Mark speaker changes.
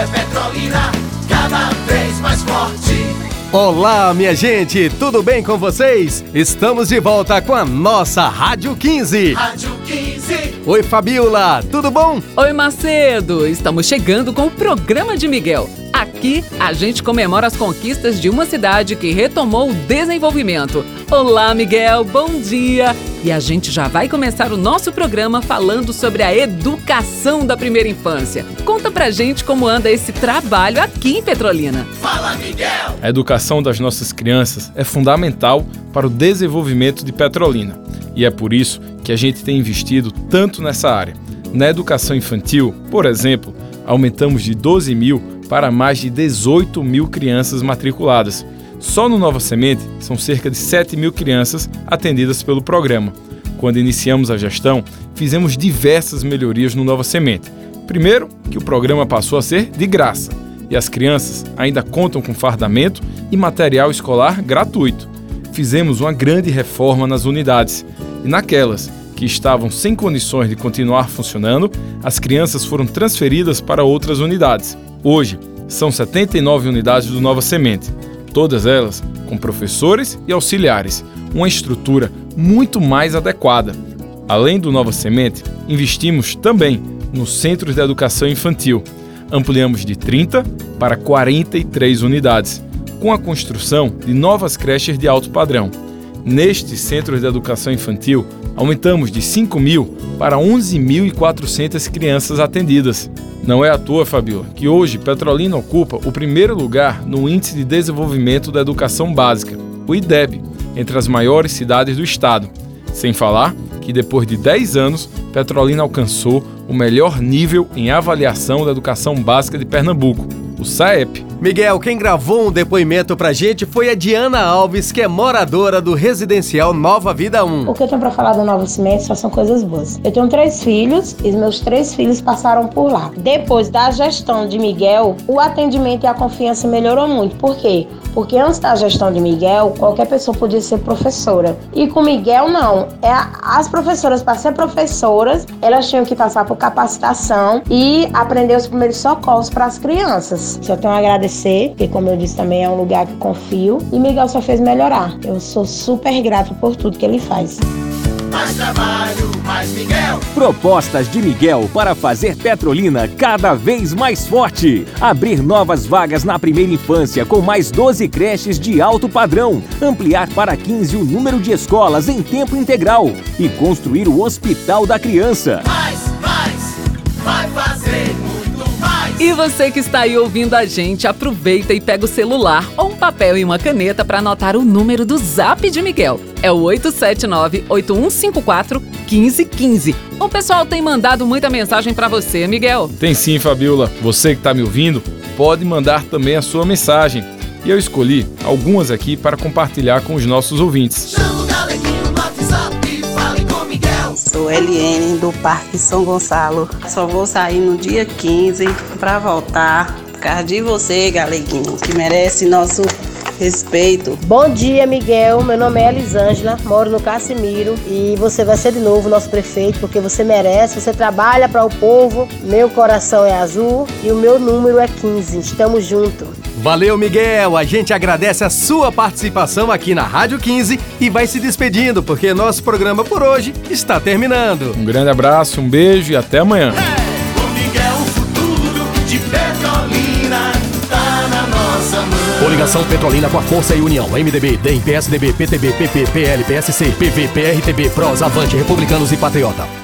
Speaker 1: é Petrolina, cada vez mais forte.
Speaker 2: Olá, minha gente, tudo bem com vocês? Estamos de volta com a nossa Rádio 15.
Speaker 1: Rádio 15.
Speaker 2: Oi, Fabiola, tudo bom?
Speaker 3: Oi, Macedo! Estamos chegando com o programa de Miguel. Aqui a gente comemora as conquistas de uma cidade que retomou o desenvolvimento. Olá, Miguel, bom dia! E a gente já vai começar o nosso programa falando sobre a educação da primeira infância. Conta pra gente como anda esse trabalho aqui em Petrolina.
Speaker 1: Fala, Miguel.
Speaker 4: A educação das nossas crianças é fundamental para o desenvolvimento de Petrolina. E é por isso que a gente tem investido tanto nessa área. Na educação infantil, por exemplo, aumentamos de 12 mil para mais de 18 mil crianças matriculadas. Só no Nova Semente são cerca de 7 mil crianças atendidas pelo programa. Quando iniciamos a gestão, fizemos diversas melhorias no Nova Semente. Primeiro, que o programa passou a ser de graça e as crianças ainda contam com fardamento e material escolar gratuito. Fizemos uma grande reforma nas unidades e naquelas que estavam sem condições de continuar funcionando, as crianças foram transferidas para outras unidades. Hoje, são 79 unidades do Nova Semente, todas elas com professores e auxiliares, uma estrutura muito mais adequada. Além do Nova Semente, investimos também nos centros de educação infantil. Ampliamos de 30 para 43 unidades, com a construção de novas creches de alto padrão. Nestes centros de educação infantil, aumentamos de 5 mil para 11.400 crianças atendidas. Não é à toa, Fabiola, que hoje Petrolina ocupa o primeiro lugar no Índice de Desenvolvimento da Educação Básica, o IDEB, entre as maiores cidades do estado. Sem falar que depois de 10 anos, Petrolina alcançou o melhor nível em avaliação da educação básica de Pernambuco, o SAEP.
Speaker 2: Miguel, quem gravou um depoimento pra gente foi a Diana Alves, que é moradora do residencial Nova Vida 1.
Speaker 5: O que eu tenho pra falar do Novo Cimento só são coisas boas. Eu tenho três filhos e os meus três filhos passaram por lá. Depois da gestão de Miguel, o atendimento e a confiança melhorou muito. Por quê? Porque antes da gestão de Miguel, qualquer pessoa podia ser professora. E com Miguel, não. É as professoras, para ser professoras, elas tinham que passar por capacitação e aprender os primeiros socorros para as crianças. Só tenho a agradecer, porque, como eu disse, também é um lugar que confio. E Miguel só fez melhorar. Eu sou super grato por tudo que ele faz.
Speaker 1: Mais trabalho, mais Miguel.
Speaker 6: Propostas de Miguel para fazer Petrolina cada vez mais forte. Abrir novas vagas na primeira infância com mais 12 creches de alto padrão. Ampliar para 15 o número de escolas em tempo integral. E construir o Hospital da Criança.
Speaker 1: Mais,
Speaker 3: E você que está aí ouvindo a gente, aproveita e pega o celular ou um papel e uma caneta para anotar o número do Zap de Miguel. É o 879-8154-1515. O pessoal tem mandado muita mensagem para você, Miguel.
Speaker 4: Tem sim, Fabiola. Você que está me ouvindo, pode mandar também a sua mensagem. E eu escolhi algumas aqui para compartilhar com os nossos ouvintes.
Speaker 1: Chama o
Speaker 7: Sou do Parque São Gonçalo. Só vou sair no dia 15 para voltar. Por causa de você, galeguinho, que merece nosso respeito.
Speaker 5: Bom dia, Miguel. Meu nome é Elisângela, moro no Cassimiro e você vai ser de novo nosso prefeito porque você merece. Você trabalha para o povo. Meu coração é azul e o meu número é 15. Estamos juntos.
Speaker 2: Valeu, Miguel! A gente agradece a sua participação aqui na Rádio 15 e vai se despedindo, porque nosso programa por hoje está terminando.
Speaker 4: Um grande abraço, um beijo e até amanhã.
Speaker 1: Com Miguel, o futuro de Petrolina na nossa mão.
Speaker 2: Coligação Petrolina com a Força e União. MDB, DEM, PSDB, PTB, PP, PL, PSC, PV, PRTB, PROS, Avante, Republicanos e Patriota.